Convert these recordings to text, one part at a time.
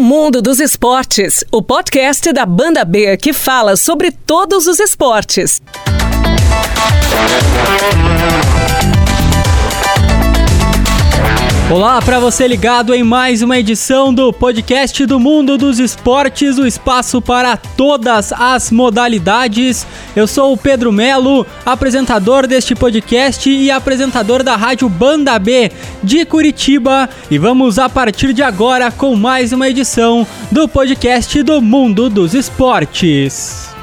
Mundo dos Esportes, o podcast da Banda B que fala sobre todos os esportes. Olá para você ligado em mais uma edição do podcast do Mundo dos Esportes, o espaço para todas as modalidades. Eu sou o Pedro Melo, apresentador deste podcast e apresentador da Rádio Banda B de Curitiba, e vamos a partir de agora com mais uma edição do podcast do Mundo dos Esportes.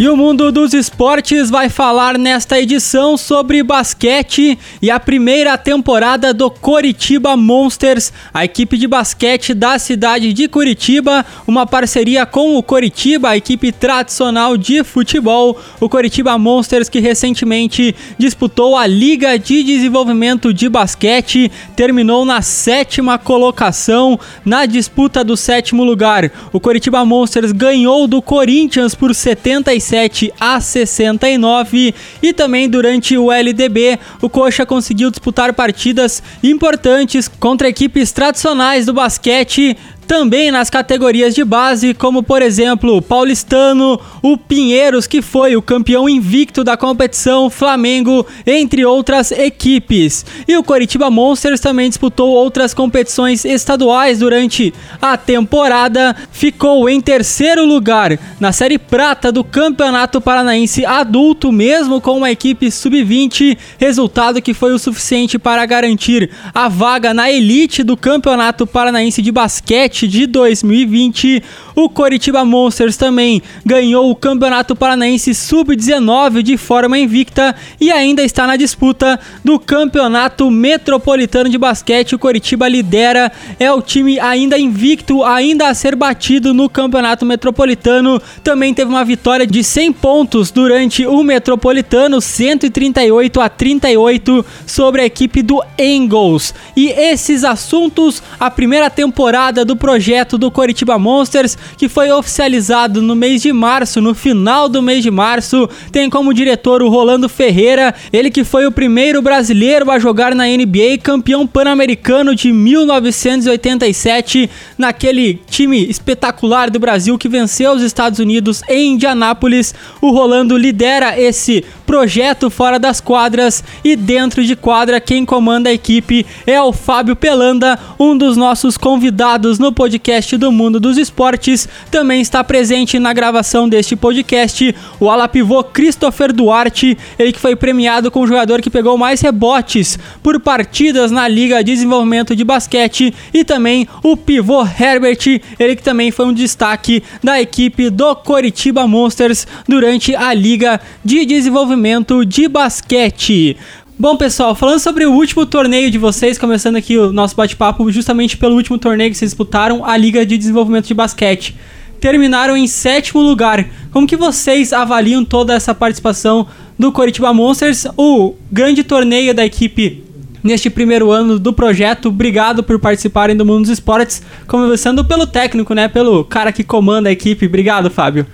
E o mundo dos esportes vai falar nesta edição sobre basquete e a primeira temporada do Coritiba Monsters, a equipe de basquete da cidade de Curitiba, uma parceria com o Coritiba, a equipe tradicional de futebol, o Coritiba Monsters que recentemente disputou a Liga de Desenvolvimento de Basquete, terminou na sétima colocação na disputa do sétimo lugar. O Coritiba Monsters ganhou do Corinthians por 77 67 a 69 e também durante o LDB o Coxa conseguiu disputar partidas importantes contra equipes tradicionais do basquete também nas categorias de base, como por exemplo o Paulistano, o Pinheiros, que foi o campeão invicto da competição, Flamengo, entre outras equipes. E o Coritiba Monsters também disputou outras competições estaduais durante a temporada, ficou em terceiro lugar na Série Prata do Campeonato Paranaense Adulto, mesmo com uma equipe sub-20, resultado que foi o suficiente para garantir a vaga na elite do Campeonato Paranaense de Basquete de 2020. O Coritiba Monsters também ganhou o Campeonato Paranaense Sub-19 de forma invicta e ainda está na disputa do Campeonato Metropolitano de Basquete. O Coritiba lidera, é o time ainda invicto, ainda a ser batido no Campeonato Metropolitano. Também teve uma vitória de 100 pontos durante o Metropolitano, 138 a 38 sobre a equipe do Engels. E esses assuntos, a primeira temporada do projeto do Coritiba Monsters, que foi oficializado no mês de março, no final do mês de março, tem como diretor o Rolando Ferreira, ele que foi o primeiro brasileiro a jogar na NBA, campeão pan-americano de 1987, naquele time espetacular do Brasil que venceu os Estados Unidos em Indianápolis. O Rolando lidera esse projeto fora das quadras e dentro de quadra quem comanda a equipe é o Fábio Pelanda, um dos nossos convidados no podcast do Mundo dos Esportes. Também está presente na gravação deste podcast o ala pivô Christopher Duarte, ele que foi premiado como jogador que pegou mais rebotes por partidas na Liga de Desenvolvimento de Basquete e também o pivô Herbert, ele que também foi um destaque da equipe do Coritiba Monsters durante a Liga de desenvolvimento de basquete. Bom, pessoal, falando sobre o último torneio de vocês, começando aqui o nosso bate-papo justamente pelo último torneio que vocês disputaram, a Liga de Desenvolvimento de Basquete. Terminaram em sétimo lugar. Como que vocês avaliam toda essa participação do Coritiba Monsters, o grande torneio da equipe neste primeiro ano do projeto? Obrigado por participarem do Mundo dos Esportes, começando pelo técnico, né, pelo cara que comanda a equipe. Obrigado, Fábio.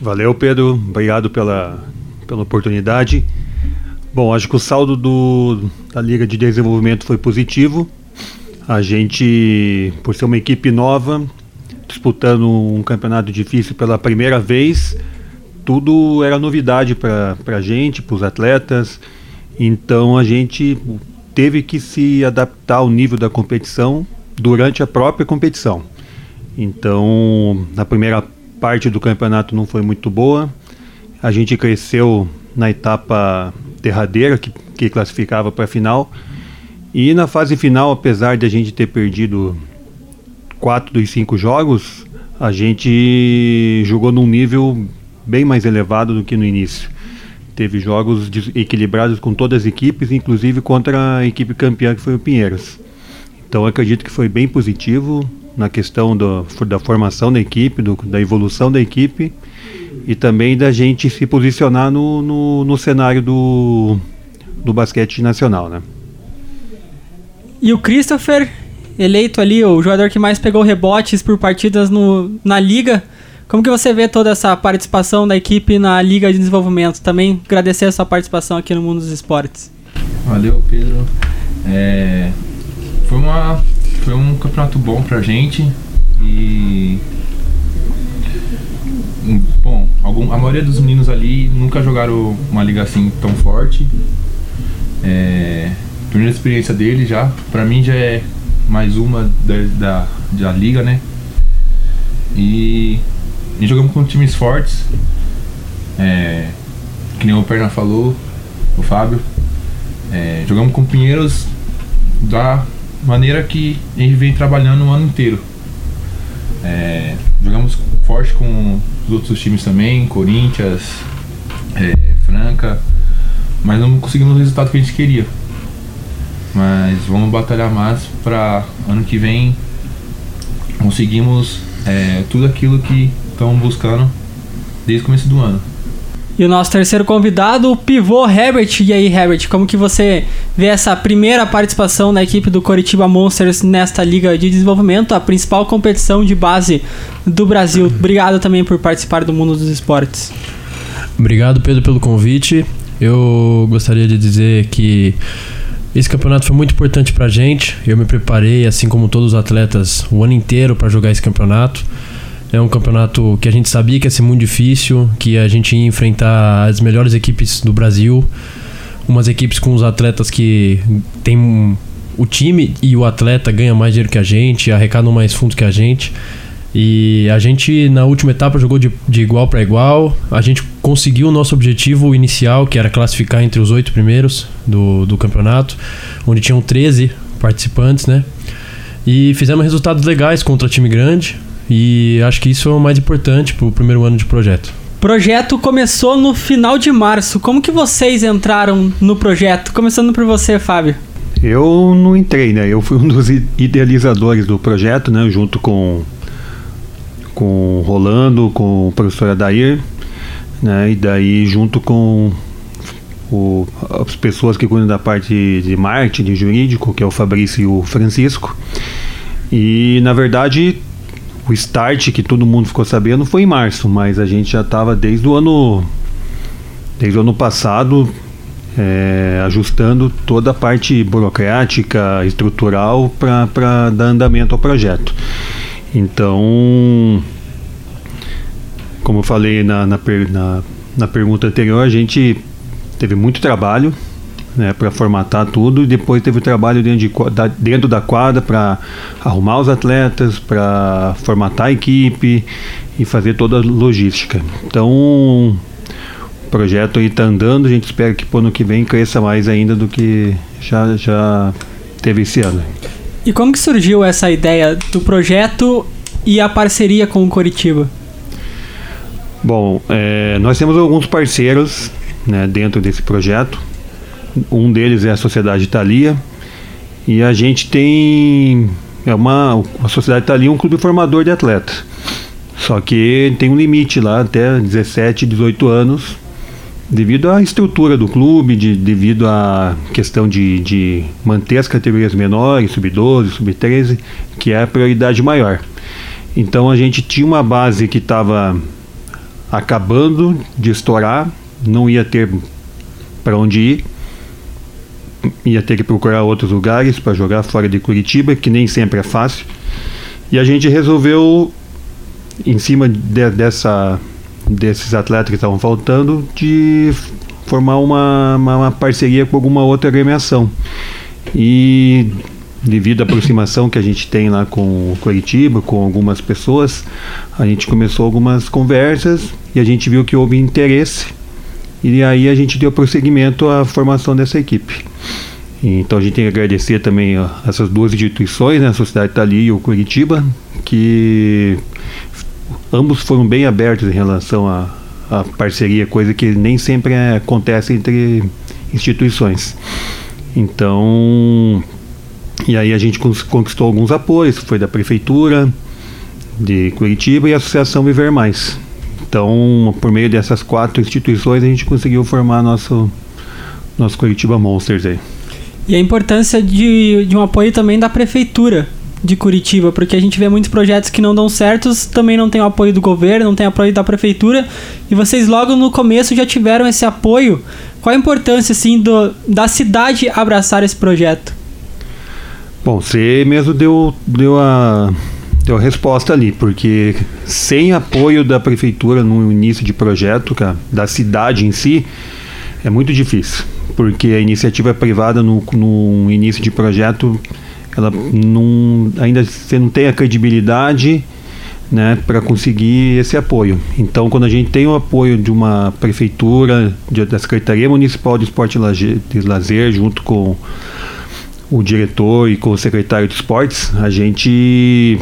Valeu, Pedro. Obrigado pela pela oportunidade. Bom, acho que o saldo do, da Liga de Desenvolvimento foi positivo. A gente, por ser uma equipe nova, disputando um campeonato difícil pela primeira vez, tudo era novidade para a gente, para os atletas. Então a gente teve que se adaptar ao nível da competição durante a própria competição. Então, na primeira parte do campeonato não foi muito boa. A gente cresceu na etapa derradeira, que, que classificava para a final. E na fase final, apesar de a gente ter perdido quatro dos cinco jogos, a gente jogou num nível bem mais elevado do que no início. Teve jogos equilibrados com todas as equipes, inclusive contra a equipe campeã que foi o Pinheiros. Então acredito que foi bem positivo na questão do, da formação da equipe, do, da evolução da equipe e também da gente se posicionar no, no, no cenário do, do basquete nacional, né? E o Christopher, eleito ali o jogador que mais pegou rebotes por partidas no, na liga, Como que você vê toda essa participação da equipe na Liga de Desenvolvimento? Também agradecer a sua participação aqui no Mundo dos Esportes. Valeu, Pedro. É, foi, uma, foi um campeonato bom pra gente e. Bom, algum, a maioria dos meninos ali nunca jogaram uma liga assim tão forte. É, primeira experiência dele já, pra mim já é mais uma da, da, da liga, né? E, e jogamos com times fortes. É, que nem o Perna falou, o Fábio. É, jogamos com Pinheiros da maneira que a gente vem trabalhando o ano inteiro. É, jogamos forte com os outros times também, Corinthians, é, Franca, mas não conseguimos o resultado que a gente queria. Mas vamos batalhar mais para ano que vem conseguimos é, tudo aquilo que estamos buscando desde o começo do ano. E o nosso terceiro convidado, o pivô Herbert. E aí, Herbert, como que você vê essa primeira participação da equipe do Coritiba Monsters nesta Liga de Desenvolvimento, a principal competição de base do Brasil? Obrigado também por participar do Mundo dos Esportes. Obrigado, Pedro, pelo convite. Eu gostaria de dizer que esse campeonato foi muito importante pra gente. Eu me preparei, assim como todos os atletas, o ano inteiro para jogar esse campeonato. É um campeonato que a gente sabia que ia ser muito difícil, que a gente ia enfrentar as melhores equipes do Brasil, umas equipes com os atletas que tem o time e o atleta ganha mais dinheiro que a gente, arrecadam mais fundos que a gente. E a gente na última etapa jogou de, de igual para igual. A gente conseguiu o nosso objetivo inicial, que era classificar entre os oito primeiros do, do campeonato, onde tinham 13 participantes, né? E fizemos resultados legais contra time grande. E acho que isso é o mais importante para o primeiro ano de projeto. O projeto começou no final de março. Como que vocês entraram no projeto? Começando por você, Fábio. Eu não entrei, né? Eu fui um dos idealizadores do projeto, né? Junto com com o Rolando, com o professor Adair, né? E daí junto com o, as pessoas que cuidam da parte de marketing, de jurídico, que é o Fabrício e o Francisco. E na verdade o start que todo mundo ficou sabendo foi em março, mas a gente já estava desde o ano desde o ano passado é, ajustando toda a parte burocrática, estrutural para dar andamento ao projeto. Então, como eu falei na, na, na, na pergunta anterior, a gente teve muito trabalho né, para formatar tudo e depois teve o trabalho dentro, de, da, dentro da quadra para arrumar os atletas, para formatar a equipe e fazer toda a logística. Então, o projeto aí está andando, a gente espera que para o ano que vem cresça mais ainda do que já, já teve esse ano. E como que surgiu essa ideia do projeto e a parceria com o Coritiba? Bom, é, nós temos alguns parceiros né, dentro desse projeto. Um deles é a Sociedade Italia. E a gente tem. É uma, a Sociedade Italia é um clube formador de atletas. Só que tem um limite lá, até 17, 18 anos, devido à estrutura do clube, de, devido à questão de, de manter as categorias menores, sub-12, sub-13, que é a prioridade maior. Então a gente tinha uma base que estava acabando de estourar, não ia ter para onde ir ia ter que procurar outros lugares para jogar fora de Curitiba, que nem sempre é fácil. E a gente resolveu, em cima de, dessa, desses atletas que estavam faltando, de formar uma, uma, uma, parceria com alguma outra agremiação. E devido à aproximação que a gente tem lá com o Curitiba, com algumas pessoas, a gente começou algumas conversas e a gente viu que houve interesse e aí a gente deu prosseguimento à formação dessa equipe. Então a gente tem que agradecer também a essas duas instituições, né, a Sociedade Itali e o Curitiba, que ambos foram bem abertos em relação à, à parceria, coisa que nem sempre é, acontece entre instituições. Então, e aí a gente conquistou alguns apoios, foi da Prefeitura de Curitiba e a Associação Viver Mais. Então, por meio dessas quatro instituições, a gente conseguiu formar nosso, nosso Curitiba Monsters aí. E a importância de, de um apoio também da prefeitura. de Curitiba? Porque a gente vê muitos projetos que não dão certos, também não tem o apoio do governo, não tem apoio da prefeitura, e vocês logo no começo já tiveram esse apoio. Qual a importância assim do, da cidade abraçar esse projeto? Bom, você mesmo deu, deu a deu a resposta ali, porque sem apoio da prefeitura no início de projeto, cara, da cidade em si, é muito difícil, porque a iniciativa privada no, no início de projeto, ela não, ainda você não tem a credibilidade né, para conseguir esse apoio. Então, quando a gente tem o apoio de uma prefeitura, de, da Secretaria Municipal de Esporte e Lazer, de Lazer, junto com o diretor e com o secretário de esportes, a gente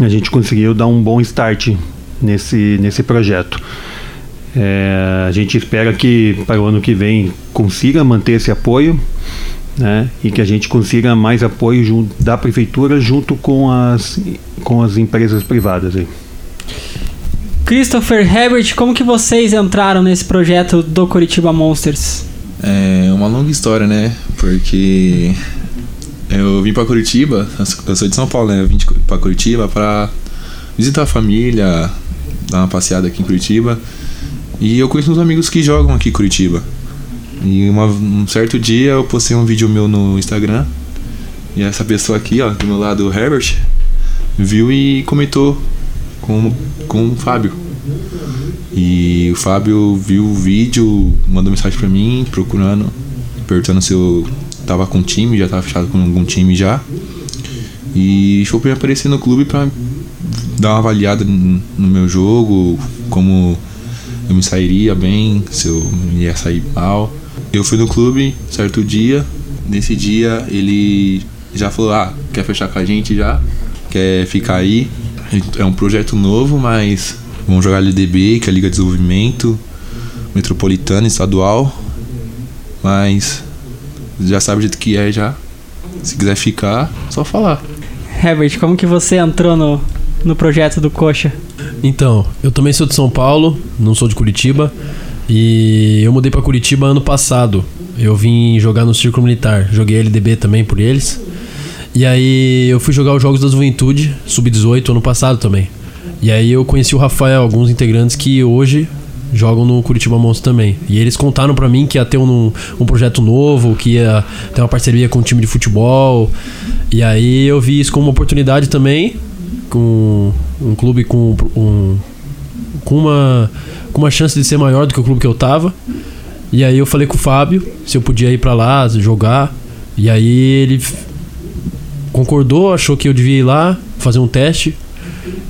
a gente conseguiu dar um bom start nesse, nesse projeto. É, a gente espera que para o ano que vem consiga manter esse apoio né, e que a gente consiga mais apoio junto, da prefeitura junto com as, com as empresas privadas. Aí. Christopher Herbert, como que vocês entraram nesse projeto do Curitiba Monsters? É uma longa história, né? Porque eu vim para Curitiba, eu sou de São Paulo, né? Eu vim para Curitiba para visitar a família, dar uma passeada aqui em Curitiba. E eu conheço uns amigos que jogam aqui em Curitiba. E uma, um certo dia eu postei um vídeo meu no Instagram. E essa pessoa aqui, ó, do meu lado, o Herbert, viu e comentou com, com o Fábio. E o Fábio viu o vídeo, mandou mensagem pra mim, procurando, perguntando se eu tava com time, já tava fechado com algum time já. E foi pra aparecer no clube pra dar uma avaliada no meu jogo, como eu me sairia bem, se eu ia sair mal. Eu fui no clube certo dia, nesse dia ele já falou, ah, quer fechar com a gente já? Quer ficar aí? É um projeto novo, mas vamos jogar LDB, que é a Liga de Desenvolvimento, Metropolitana, Estadual. Mas já sabe o jeito que é já. Se quiser ficar, só falar. Herbert, como que você entrou no, no projeto do Coxa? Então, eu também sou de São Paulo, não sou de Curitiba. E eu mudei para Curitiba ano passado. Eu vim jogar no Círculo Militar. Joguei LDB também por eles. E aí eu fui jogar os Jogos da Juventude, Sub-18, ano passado também. E aí eu conheci o Rafael, alguns integrantes que hoje jogam no Curitiba Monstro também. E eles contaram para mim que ia ter um, um projeto novo, que ia ter uma parceria com um time de futebol. E aí eu vi isso como uma oportunidade também, com um clube com, um, com, uma, com uma chance de ser maior do que o clube que eu tava. E aí eu falei com o Fábio se eu podia ir para lá jogar. E aí ele concordou, achou que eu devia ir lá fazer um teste.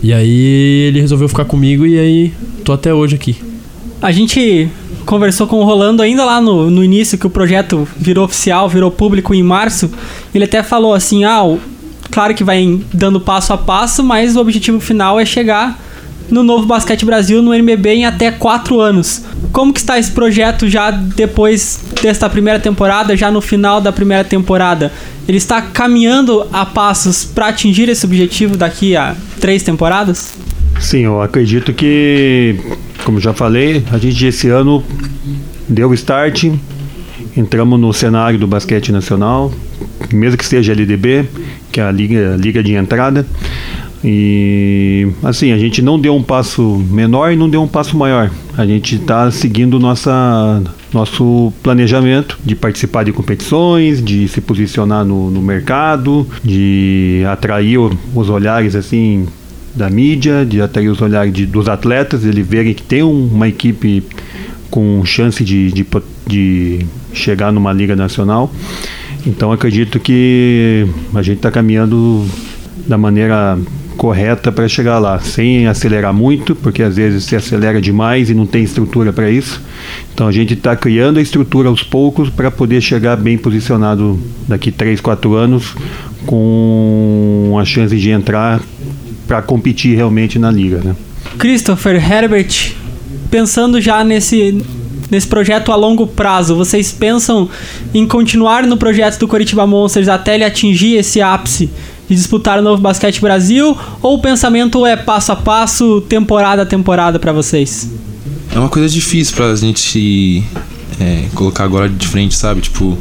E aí ele resolveu ficar comigo e aí tô até hoje aqui. A gente conversou com o Rolando ainda lá no, no início que o projeto virou oficial, virou público em março. Ele até falou assim: ah, claro que vai dando passo a passo, mas o objetivo final é chegar no novo Basquete Brasil no NBB em até quatro anos. Como que está esse projeto já depois desta primeira temporada, já no final da primeira temporada? Ele está caminhando a passos para atingir esse objetivo daqui a três temporadas? Sim, eu acredito que como já falei, a gente esse ano deu start, entramos no cenário do basquete nacional, mesmo que seja LDB, que é a liga, a liga de entrada. E assim, a gente não deu um passo menor e não deu um passo maior. A gente está seguindo nossa, nosso planejamento de participar de competições, de se posicionar no, no mercado, de atrair os olhares assim da mídia, de atrair os olhares de, dos atletas, eles verem que tem uma equipe com chance de, de, de chegar numa liga nacional. Então acredito que a gente está caminhando da maneira correta para chegar lá, sem acelerar muito, porque às vezes se acelera demais e não tem estrutura para isso. Então a gente está criando a estrutura aos poucos para poder chegar bem posicionado daqui 3, 4 anos com a chance de entrar para competir realmente na liga, né? Christopher Herbert, pensando já nesse nesse projeto a longo prazo, vocês pensam em continuar no projeto do Curitiba Monsters até ele atingir esse ápice de disputar o novo Basquete Brasil? Ou o pensamento é passo a passo, temporada a temporada para vocês? É uma coisa difícil pra gente é, colocar agora de frente, sabe? Tipo,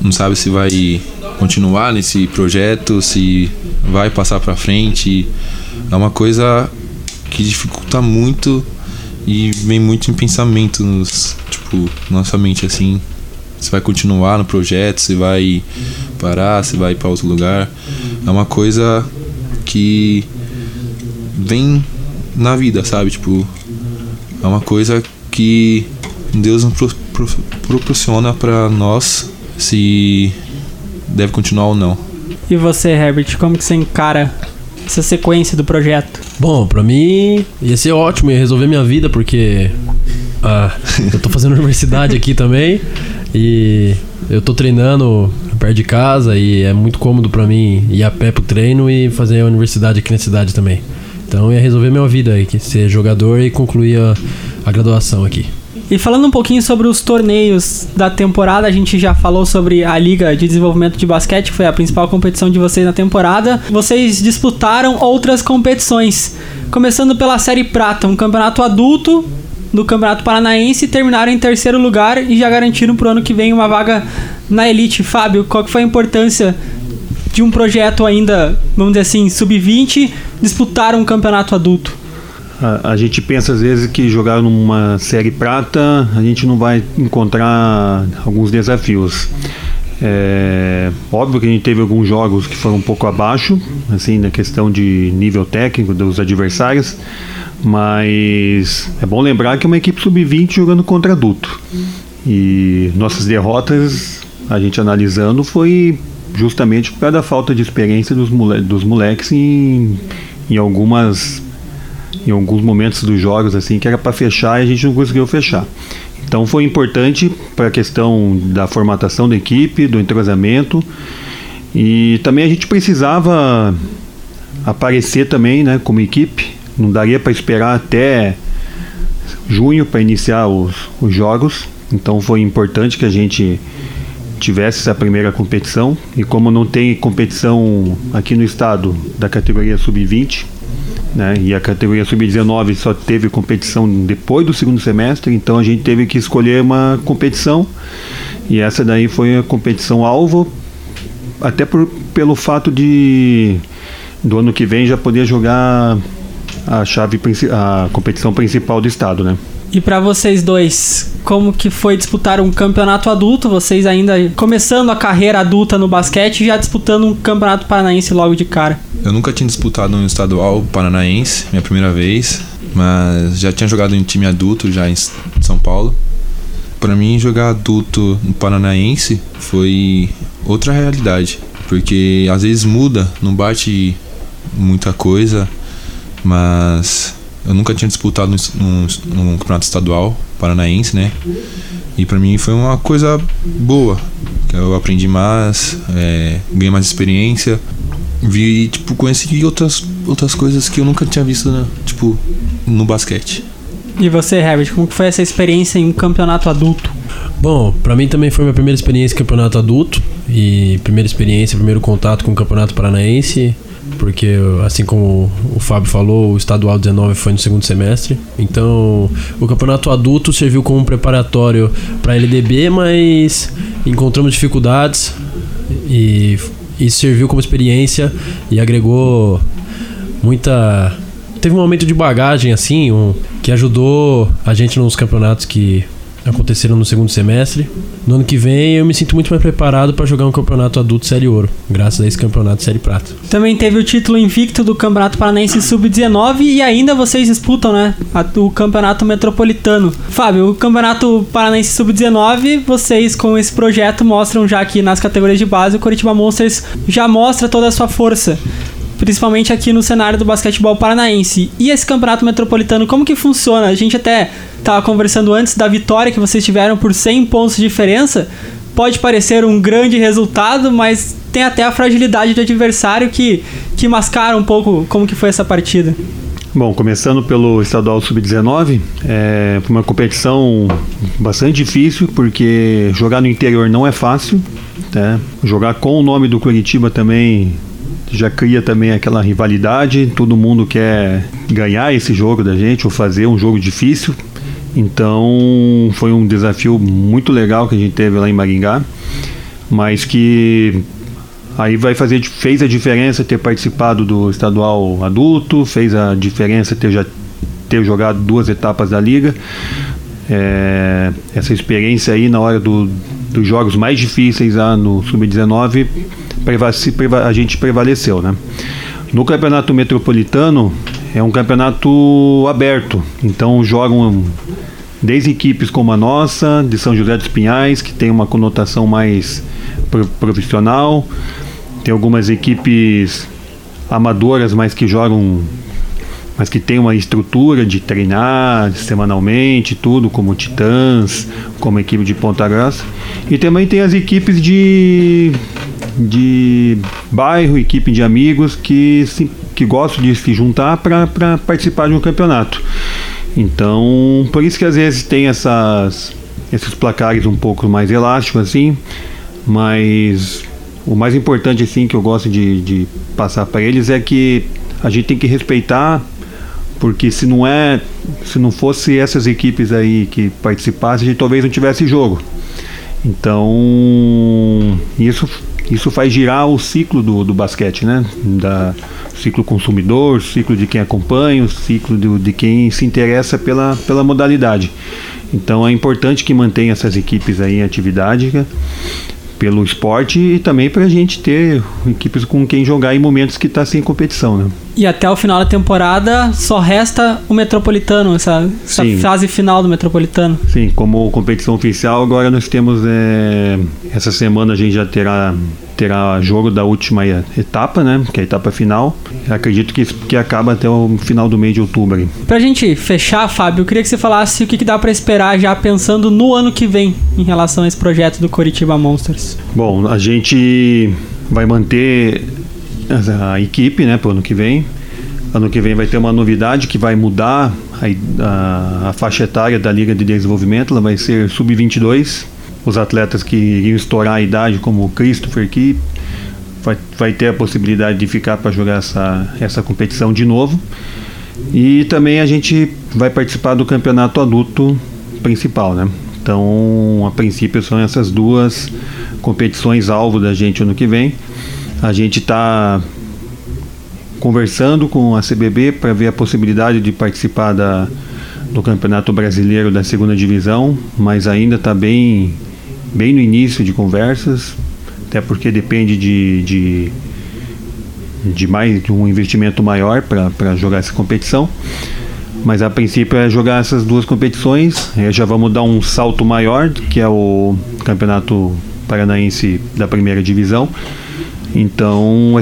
não sabe se vai continuar nesse projeto, se vai passar para frente. É uma coisa que dificulta muito e vem muito em pensamentos, tipo, nossa mente assim, se vai continuar no projeto, se vai parar, se vai para outro lugar. É uma coisa que vem na vida, sabe? Tipo, é uma coisa que Deus nos pro, pro, proporciona para nós se deve continuar ou não. E você, Herbert, como que você encara essa sequência do projeto? Bom, pra mim ia ser ótimo, ia resolver minha vida, porque ah, eu tô fazendo universidade aqui também e eu tô treinando perto de casa e é muito cômodo pra mim ir a pé pro treino e fazer a universidade aqui na cidade também. Então ia resolver minha vida aí, ser jogador e concluir a, a graduação aqui. E falando um pouquinho sobre os torneios da temporada, a gente já falou sobre a Liga de Desenvolvimento de Basquete, que foi a principal competição de vocês na temporada. Vocês disputaram outras competições, começando pela Série Prata, um campeonato adulto do Campeonato Paranaense, terminaram em terceiro lugar e já garantiram para o ano que vem uma vaga na Elite. Fábio, qual que foi a importância de um projeto ainda, vamos dizer assim, sub-20, disputar um campeonato adulto? A, a, gente pensa às vezes que jogar numa série prata a gente não vai encontrar alguns desafios. É, óbvio que a gente teve alguns jogos que foram um pouco abaixo, assim, na questão de nível técnico dos adversários, mas é bom lembrar que é uma equipe sub-20 jogando contra adulto. E nossas derrotas, a gente analisando, foi justamente por causa da falta de experiência dos, mole dos moleques em, em algumas em alguns momentos dos jogos assim que era para fechar e a gente não conseguiu fechar. Então foi importante para a questão da formatação da equipe, do entrosamento e também a gente precisava aparecer também, né, como equipe. Não daria para esperar até junho para iniciar os, os jogos. Então foi importante que a gente tivesse essa primeira competição e como não tem competição aqui no estado da categoria sub-20, né? E a categoria sub-19 só teve competição depois do segundo semestre, então a gente teve que escolher uma competição e essa daí foi a competição alvo, até por, pelo fato de do ano que vem já poder jogar a chave a competição principal do estado, né? E para vocês dois, como que foi disputar um campeonato adulto? Vocês ainda começando a carreira adulta no basquete já disputando um campeonato paranaense logo de cara? Eu nunca tinha disputado um estadual paranaense, minha primeira vez, mas já tinha jogado em time adulto já em São Paulo. Para mim, jogar adulto no paranaense foi outra realidade, porque às vezes muda, não bate muita coisa, mas eu nunca tinha disputado num, num, campeonato estadual paranaense, né? E para mim foi uma coisa boa. Eu aprendi mais, é, ganhei mais experiência, vi, tipo, conheci outras, outras coisas que eu nunca tinha visto, né? tipo, no basquete. E você, Herbert, como foi essa experiência em um campeonato adulto? Bom, para mim também foi minha primeira experiência em campeonato adulto e primeira experiência, primeiro contato com o campeonato paranaense porque assim como o Fábio falou, o estadual 19 foi no segundo semestre. Então, o campeonato adulto serviu como preparatório para a LDB, mas encontramos dificuldades e isso serviu como experiência e agregou muita teve um aumento de bagagem assim, um, que ajudou a gente nos campeonatos que aconteceram no segundo semestre. No ano que vem eu me sinto muito mais preparado para jogar um campeonato adulto Série Ouro, graças a esse campeonato Série Prata. Também teve o título invicto do Campeonato Paranaense Sub-19 e ainda vocês disputam, né, o Campeonato Metropolitano. Fábio, o Campeonato Paranaense Sub-19, vocês com esse projeto mostram já que nas categorias de base o Curitiba Monsters já mostra toda a sua força principalmente aqui no cenário do basquetebol paranaense. E esse campeonato metropolitano, como que funciona? A gente até estava conversando antes da vitória que vocês tiveram por 100 pontos de diferença. Pode parecer um grande resultado, mas tem até a fragilidade do adversário que, que mascara um pouco como que foi essa partida. Bom, começando pelo estadual sub-19, é uma competição bastante difícil porque jogar no interior não é fácil. Né? Jogar com o nome do Curitiba também já cria também aquela rivalidade, todo mundo quer ganhar esse jogo da gente ou fazer um jogo difícil. Então foi um desafio muito legal que a gente teve lá em Maringá. mas que aí vai fazer fez a diferença ter participado do estadual adulto, fez a diferença ter já ter jogado duas etapas da liga. É, essa experiência aí na hora do, dos jogos mais difíceis lá no sub-19 a gente prevaleceu, né? No campeonato metropolitano é um campeonato aberto, então jogam desde equipes como a nossa, de São José dos Pinhais, que tem uma conotação mais profissional, tem algumas equipes amadoras, mas que jogam mas que tem uma estrutura de treinar semanalmente, tudo, como Titãs, como equipe de Ponta Grossa. E também tem as equipes de, de bairro, equipe de amigos que, se, que gostam de se juntar para participar de um campeonato. Então, por isso que às vezes tem essas, esses placares um pouco mais elásticos assim, mas o mais importante assim que eu gosto de, de passar para eles é que a gente tem que respeitar porque se não é se não fosse essas equipes aí que participassem a gente talvez não tivesse jogo então isso isso faz girar o ciclo do, do basquete né da ciclo consumidor, ciclo de quem acompanha, o ciclo do, de quem se interessa pela, pela modalidade. Então é importante que mantenha essas equipes aí em atividade né, pelo esporte e também para a gente ter equipes com quem jogar em momentos que está sem competição, né? E até o final da temporada só resta o Metropolitano, essa, essa fase final do Metropolitano. Sim, como competição oficial, agora nós temos. É, essa semana a gente já terá, terá jogo da última etapa, né? Que é a etapa final. Acredito que, que acaba até o final do mês de outubro. Aí. Pra gente fechar, Fábio, eu queria que você falasse o que, que dá para esperar já pensando no ano que vem em relação a esse projeto do Coritiba Monsters. Bom, a gente vai manter a equipe, né, para o ano que vem. Ano que vem vai ter uma novidade que vai mudar a, a, a faixa etária da Liga de Desenvolvimento, ela vai ser sub-22. Os atletas que iriam estourar a idade, como o Christopher, que vai, vai ter a possibilidade de ficar para jogar essa, essa competição de novo. E também a gente vai participar do campeonato adulto principal, né? Então, a princípio, são essas duas competições alvo da gente ano que vem. A gente está conversando com a CBB para ver a possibilidade de participar da, do Campeonato Brasileiro da Segunda Divisão, mas ainda está bem, bem no início de conversas, até porque depende de, de, de mais de um investimento maior para jogar essa competição. Mas a princípio é jogar essas duas competições. Já vamos dar um salto maior, que é o Campeonato Paranaense da Primeira Divisão. Então,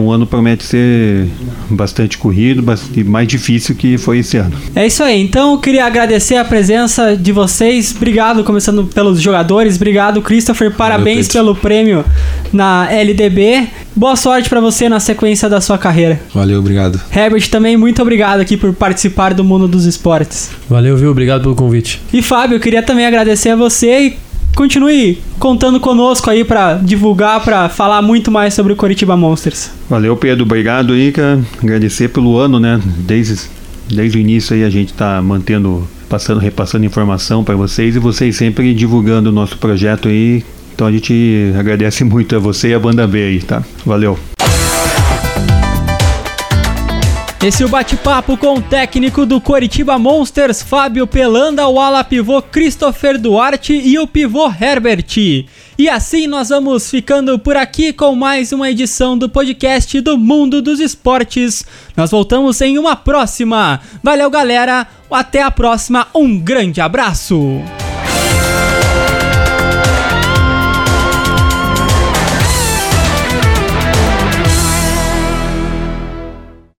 um ano promete ser bastante corrido e mais difícil que foi esse ano. É isso aí. Então, eu queria agradecer a presença de vocês. Obrigado, começando pelos jogadores. Obrigado, Christopher. Parabéns Valeu, pelo prêmio na LDB. Boa sorte para você na sequência da sua carreira. Valeu, obrigado. Herbert, também muito obrigado aqui por participar do mundo dos esportes. Valeu, viu? Obrigado pelo convite. E Fábio, eu queria também agradecer a você e continue contando conosco aí para divulgar, para falar muito mais sobre o Coritiba Monsters. Valeu, Pedro. Obrigado aí, cara. Agradecer pelo ano, né? Desde, desde o início aí a gente tá mantendo, passando, repassando informação para vocês e vocês sempre divulgando o nosso projeto aí. Então a gente agradece muito a você e a banda B aí, tá? Valeu. Esse é o bate-papo com o técnico do Coritiba Monsters, Fábio Pelanda, o ala pivô Christopher Duarte e o pivô Herbert. E assim nós vamos ficando por aqui com mais uma edição do podcast do Mundo dos Esportes. Nós voltamos em uma próxima. Valeu, galera. Até a próxima. Um grande abraço.